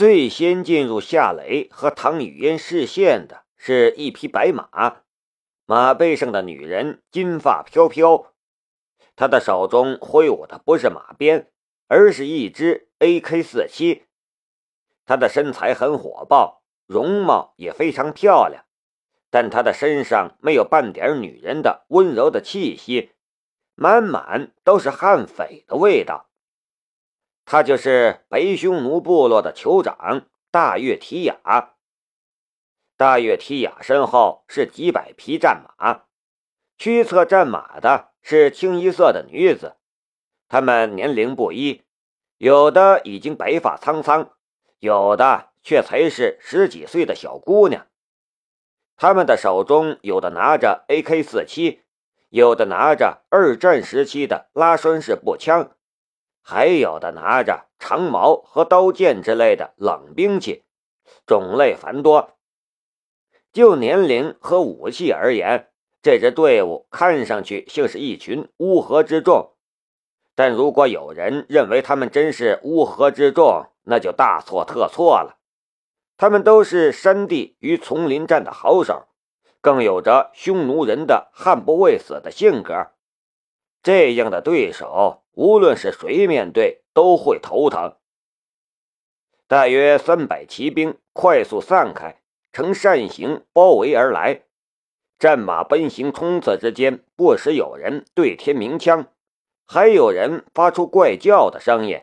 最先进入夏雷和唐雨嫣视线的是一匹白马，马背上的女人金发飘飘，她的手中挥舞的不是马鞭，而是一支 AK-47。她的身材很火爆，容貌也非常漂亮，但她的身上没有半点女人的温柔的气息，满满都是悍匪的味道。他就是白匈奴部落的酋长大月提雅。大月提雅身后是几百匹战马，驱策战马的是清一色的女子，她们年龄不一，有的已经白发苍苍，有的却才是十几岁的小姑娘。他们的手中有的拿着 AK-47，有的拿着二战时期的拉栓式步枪。还有的拿着长矛和刀剑之类的冷兵器，种类繁多。就年龄和武器而言，这支队伍看上去像是一群乌合之众。但如果有人认为他们真是乌合之众，那就大错特错了。他们都是山地与丛林战的好手，更有着匈奴人的悍不畏死的性格。这样的对手。无论是谁面对都会头疼。大约三百骑兵快速散开，呈扇形包围而来。战马奔行冲刺之间，不时有人对天鸣枪，还有人发出怪叫的声音。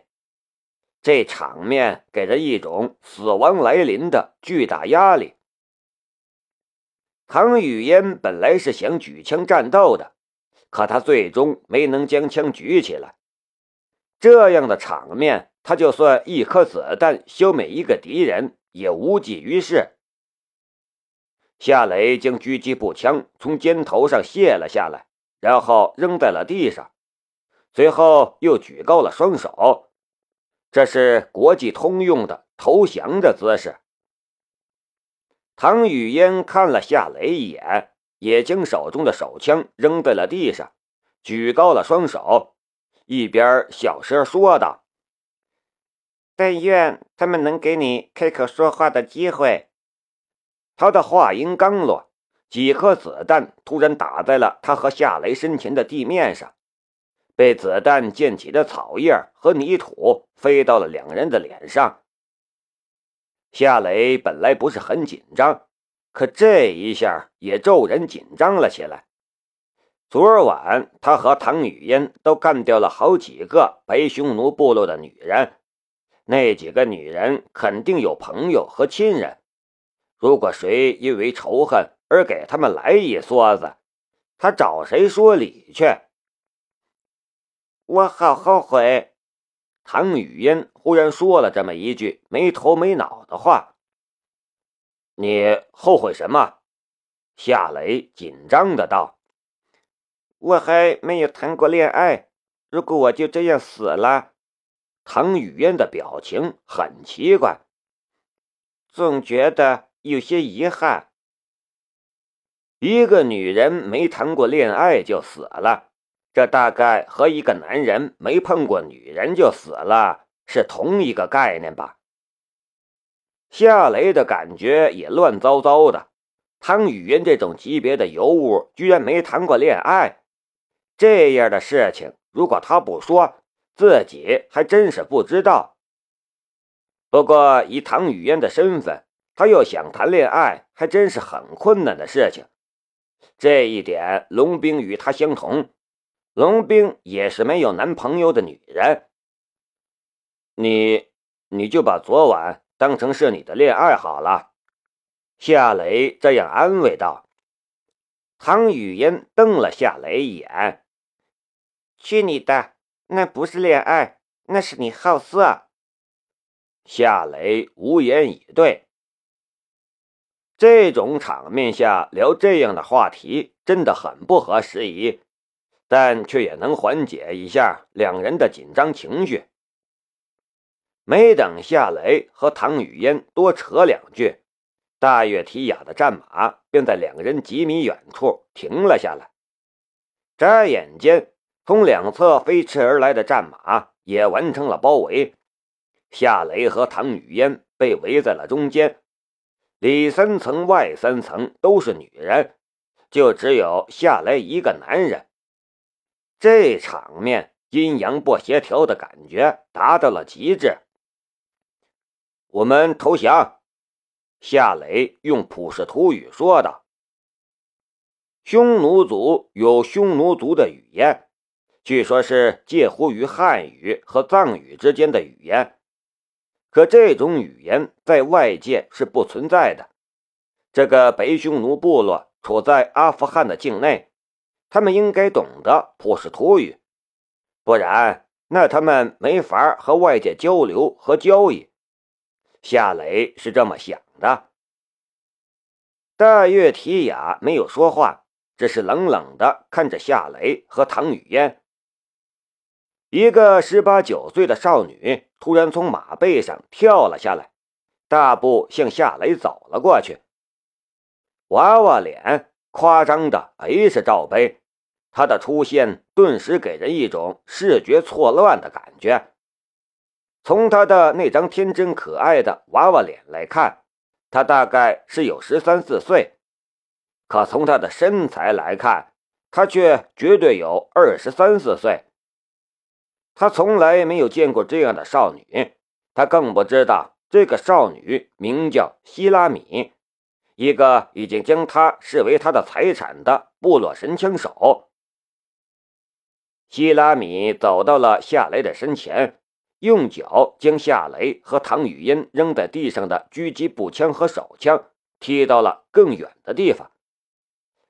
这场面给人一种死亡来临的巨大压力。唐雨嫣本来是想举枪战斗的，可他最终没能将枪举起来。这样的场面，他就算一颗子弹消灭一个敌人，也无济于事。夏雷将狙击步枪从肩头上卸了下来，然后扔在了地上，随后又举高了双手，这是国际通用的投降的姿势。唐雨嫣看了夏雷一眼，也将手中的手枪扔在了地上，举高了双手。一边小声说道：“但愿他们能给你开口说话的机会。”他的话音刚落，几颗子弹突然打在了他和夏雷身前的地面上，被子弹溅起的草叶和泥土飞到了两人的脸上。夏雷本来不是很紧张，可这一下也骤然紧张了起来。昨晚，他和唐雨嫣都干掉了好几个白匈奴部落的女人，那几个女人肯定有朋友和亲人。如果谁因为仇恨而给他们来一梭子，他找谁说理去？我好后悔。唐雨嫣忽然说了这么一句没头没脑的话。你后悔什么？夏雷紧张的道。我还没有谈过恋爱，如果我就这样死了，唐雨嫣的表情很奇怪，总觉得有些遗憾。一个女人没谈过恋爱就死了，这大概和一个男人没碰过女人就死了是同一个概念吧？夏雷的感觉也乱糟糟的，唐雨嫣这种级别的尤物居然没谈过恋爱。这样的事情，如果他不说，自己还真是不知道。不过以唐雨嫣的身份，他要想谈恋爱，还真是很困难的事情。这一点，龙兵与他相同，龙兵也是没有男朋友的女人。你，你就把昨晚当成是你的恋爱好了。夏雷这样安慰道。唐雨嫣瞪了夏雷一眼。去你的！那不是恋爱，那是你好色。夏雷无言以对。这种场面下聊这样的话题真的很不合时宜，但却也能缓解一下两人的紧张情绪。没等夏雷和唐雨嫣多扯两句，大月提雅的战马便在两人几米远处停了下来。眨眼间。从两侧飞驰而来的战马也完成了包围，夏雷和唐雨嫣被围在了中间，里三层外三层都是女人，就只有夏雷一个男人。这场面阴阳不协调的感觉达到了极致。我们投降，夏雷用普什图语说道。匈奴族有匈奴族的语言。据说，是介乎于汉语和藏语之间的语言，可这种语言在外界是不存在的。这个北匈奴部落处在阿富汗的境内，他们应该懂得普什图语，不然那他们没法和外界交流和交易。夏雷是这么想的。大月提雅没有说话，只是冷冷的看着夏雷和唐雨嫣。一个十八九岁的少女突然从马背上跳了下来，大步向夏雷走了过去。娃娃脸夸张的 H 罩杯，她的出现顿时给人一种视觉错乱的感觉。从她的那张天真可爱的娃娃脸来看，她大概是有十三四岁；可从她的身材来看，她却绝对有二十三四岁。他从来没有见过这样的少女，他更不知道这个少女名叫希拉米，一个已经将她视为他的财产的部落神枪手。希拉米走到了夏雷的身前，用脚将夏雷和唐雨嫣扔在地上的狙击步枪和手枪踢到了更远的地方，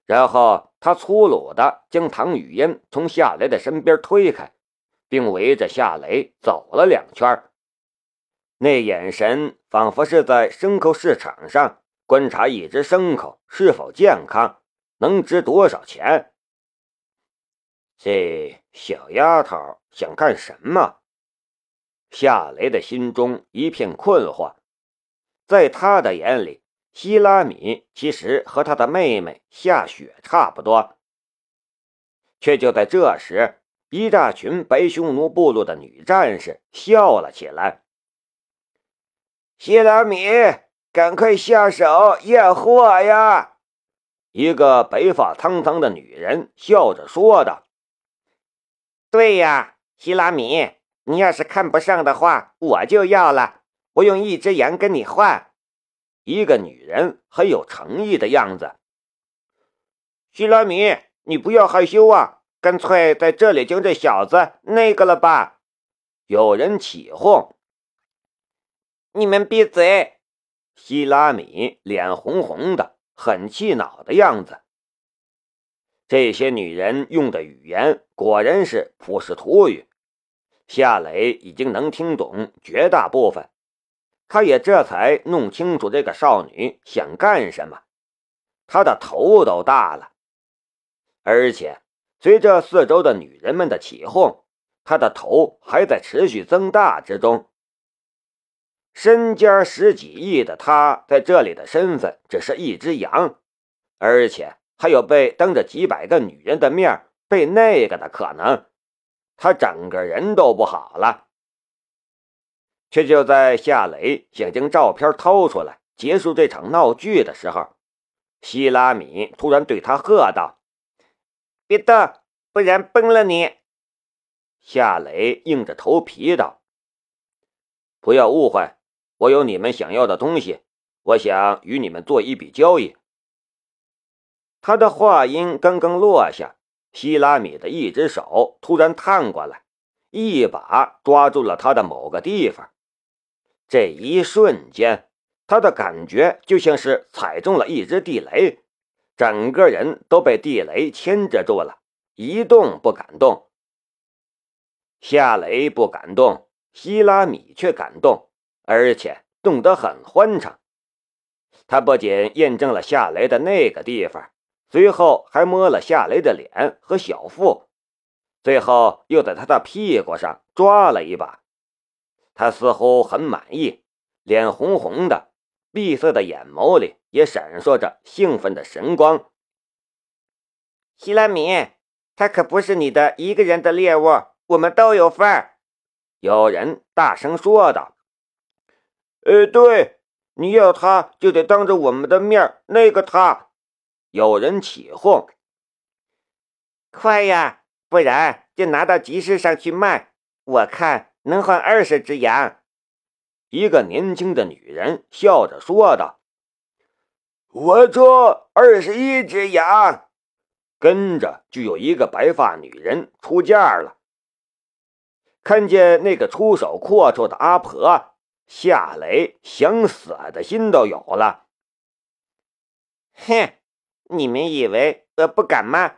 然后他粗鲁地将唐雨嫣从夏雷的身边推开。并围着夏雷走了两圈，那眼神仿佛是在牲口市场上观察一只牲口是否健康，能值多少钱。这小丫头想干什么？夏雷的心中一片困惑。在他的眼里，希拉米其实和他的妹妹夏雪差不多。却就在这时。一大群白匈奴部落的女战士笑了起来。希拉米，赶快下手验货呀！一个白发苍苍的女人笑着说道：“对呀，希拉米，你要是看不上的话，我就要了。我用一只羊跟你换。”一个女人很有诚意的样子。希拉米，你不要害羞啊！干脆在这里将这小子那个了吧！有人起哄。你们闭嘴！希拉米脸红红的，很气恼的样子。这些女人用的语言果然是普什图语，夏磊已经能听懂绝大部分，他也这才弄清楚这个少女想干什么。他的头都大了，而且。随着四周的女人们的起哄，他的头还在持续增大之中。身家十几亿的他，在这里的身份只是一只羊，而且还有被当着几百个女人的面被那个的可能，他整个人都不好了。却就在夏雷想将照片掏出来结束这场闹剧的时候，希拉米突然对他喝道。别动，不然崩了你！夏雷硬着头皮道：“不要误会，我有你们想要的东西，我想与你们做一笔交易。”他的话音刚刚落下，希拉米的一只手突然探过来，一把抓住了他的某个地方。这一瞬间，他的感觉就像是踩中了一只地雷。整个人都被地雷牵制住了，一动不敢动。夏雷不敢动，希拉米却敢动，而且动得很欢畅。他不仅验证了夏雷的那个地方，随后还摸了夏雷的脸和小腹，最后又在他的屁股上抓了一把。他似乎很满意，脸红红的。闭塞的眼眸里也闪烁着兴奋的神光。希拉米，他可不是你的一个人的猎物，我们都有份儿。有人大声说道：“呃，对，你要他就得当着我们的面那个他。有人起哄。快呀，不然就拿到集市上去卖，我看能换二十只羊。一个年轻的女人笑着说道：“我说二十一只羊。”跟着就有一个白发女人出价了。看见那个出手阔绰的阿婆，夏雷想死的心都有了。哼，你们以为我不敢吗？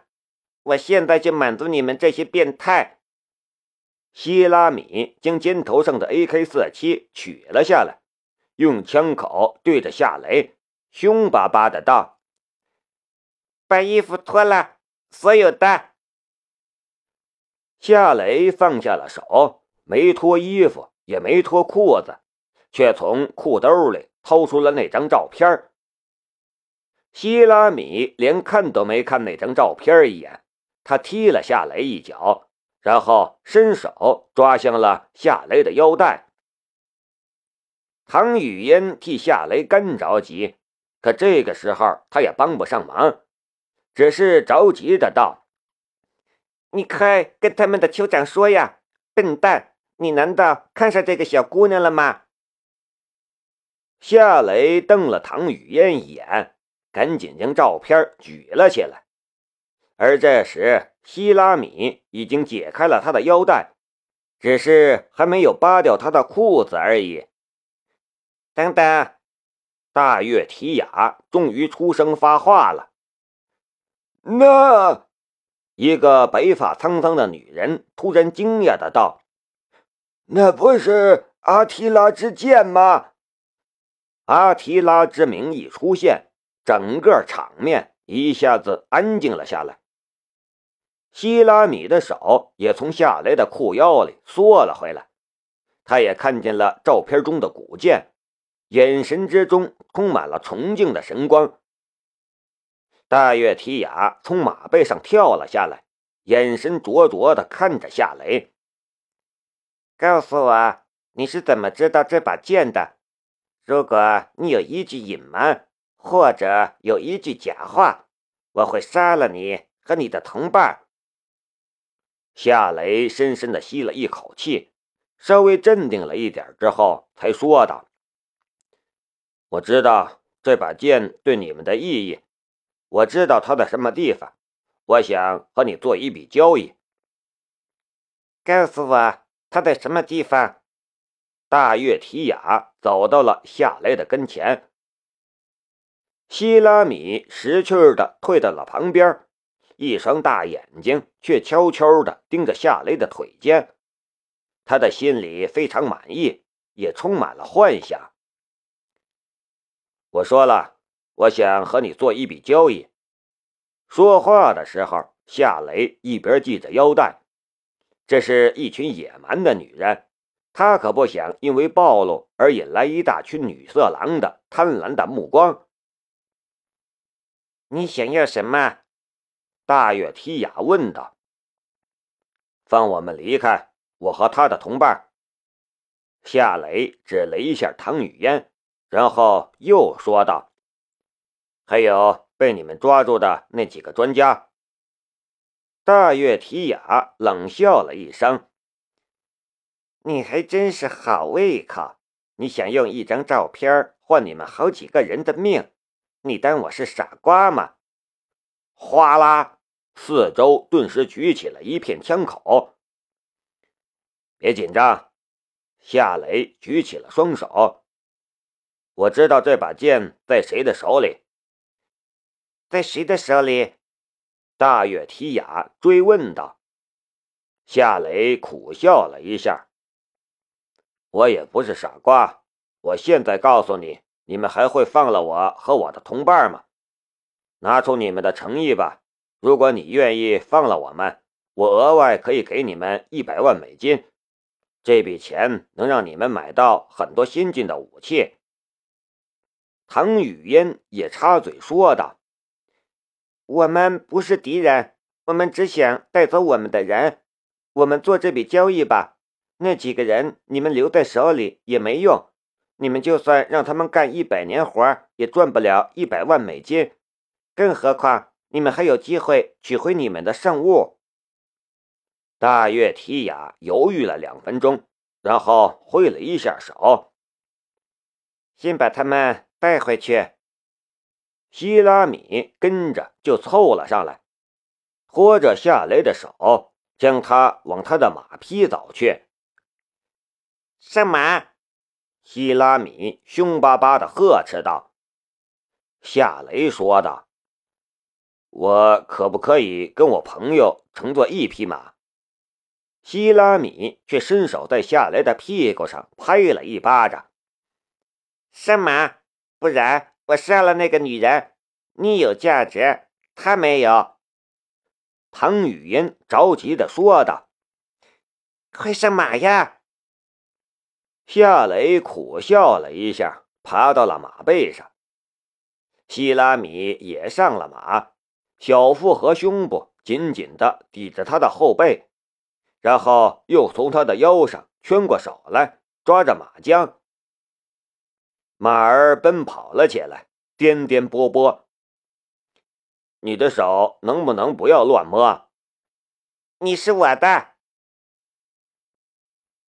我现在就满足你们这些变态。希拉米将肩头上的 AK-47 取了下来，用枪口对着夏雷，凶巴巴的道。把衣服脱了，所有的。夏雷放下了手，没脱衣服，也没脱裤子，却从裤兜里掏出了那张照片。希拉米连看都没看那张照片一眼，他踢了夏雷一脚，然后伸手抓向了夏雷的腰带。唐雨嫣替夏雷干着急，可这个时候他也帮不上忙。只是着急的道：“你快跟他们的酋长说呀，笨蛋！你难道看上这个小姑娘了吗？”夏雷瞪了唐雨嫣一眼，赶紧将照片举了起来。而这时，希拉米已经解开了他的腰带，只是还没有扒掉他的裤子而已。等等，大月提雅终于出声发话了。那一个白发苍苍的女人突然惊讶的道：“那不是阿提拉之剑吗？”阿提拉之名一出现，整个场面一下子安静了下来。希拉米的手也从夏雷的裤腰里缩了回来，他也看见了照片中的古剑，眼神之中充满了崇敬的神光。大月提雅从马背上跳了下来，眼神灼灼的看着夏雷。告诉我，你是怎么知道这把剑的？如果你有一句隐瞒，或者有一句假话，我会杀了你和你的同伴。夏雷深深的吸了一口气，稍微镇定了一点之后，才说道：“我知道这把剑对你们的意义。”我知道它在什么地方，我想和你做一笔交易。告诉我它在什么地方。大月提雅走到了夏雷的跟前，希拉米识趣的退到了旁边，一双大眼睛却悄悄的盯着夏雷的腿间。他的心里非常满意，也充满了幻想。我说了。我想和你做一笔交易。说话的时候，夏雷一边系着腰带。这是一群野蛮的女人，他可不想因为暴露而引来一大群女色狼的贪婪的目光。你想要什么？大月提雅问道。放我们离开，我和他的同伴。夏雷指了一下唐雨嫣，然后又说道。还有被你们抓住的那几个专家。大月提雅冷笑了一声：“你还真是好胃口！你想用一张照片换你们好几个人的命？你当我是傻瓜吗？”哗啦，四周顿时举起了一片枪口。别紧张，夏雷举起了双手。我知道这把剑在谁的手里。在谁的手里？大月提雅追问道。夏雷苦笑了一下。我也不是傻瓜，我现在告诉你，你们还会放了我和我的同伴吗？拿出你们的诚意吧。如果你愿意放了我们，我额外可以给你们一百万美金，这笔钱能让你们买到很多先进的武器。唐雨嫣也插嘴说道。我们不是敌人，我们只想带走我们的人。我们做这笔交易吧。那几个人你们留在手里也没用，你们就算让他们干一百年活，也赚不了一百万美金。更何况，你们还有机会取回你们的圣物。大月提雅犹豫了两分钟，然后挥了一下手：“先把他们带回去。”希拉米跟着就凑了上来，拖着夏雷的手，将他往他的马匹走去。上马！希拉米凶巴巴的呵斥道。夏雷说道：“我可不可以跟我朋友乘坐一匹马？”希拉米却伸手在夏雷的屁股上拍了一巴掌：“上马，不然我杀了那个女人。你有价值，他没有。”唐雨嫣着急的说道：“快上马呀！”夏雷苦笑了一下，爬到了马背上。希拉米也上了马，小腹和胸部紧紧的抵着他的后背，然后又从他的腰上圈过手来，抓着马缰。马儿奔跑了起来，颠颠簸簸。你的手能不能不要乱摸？你是我的。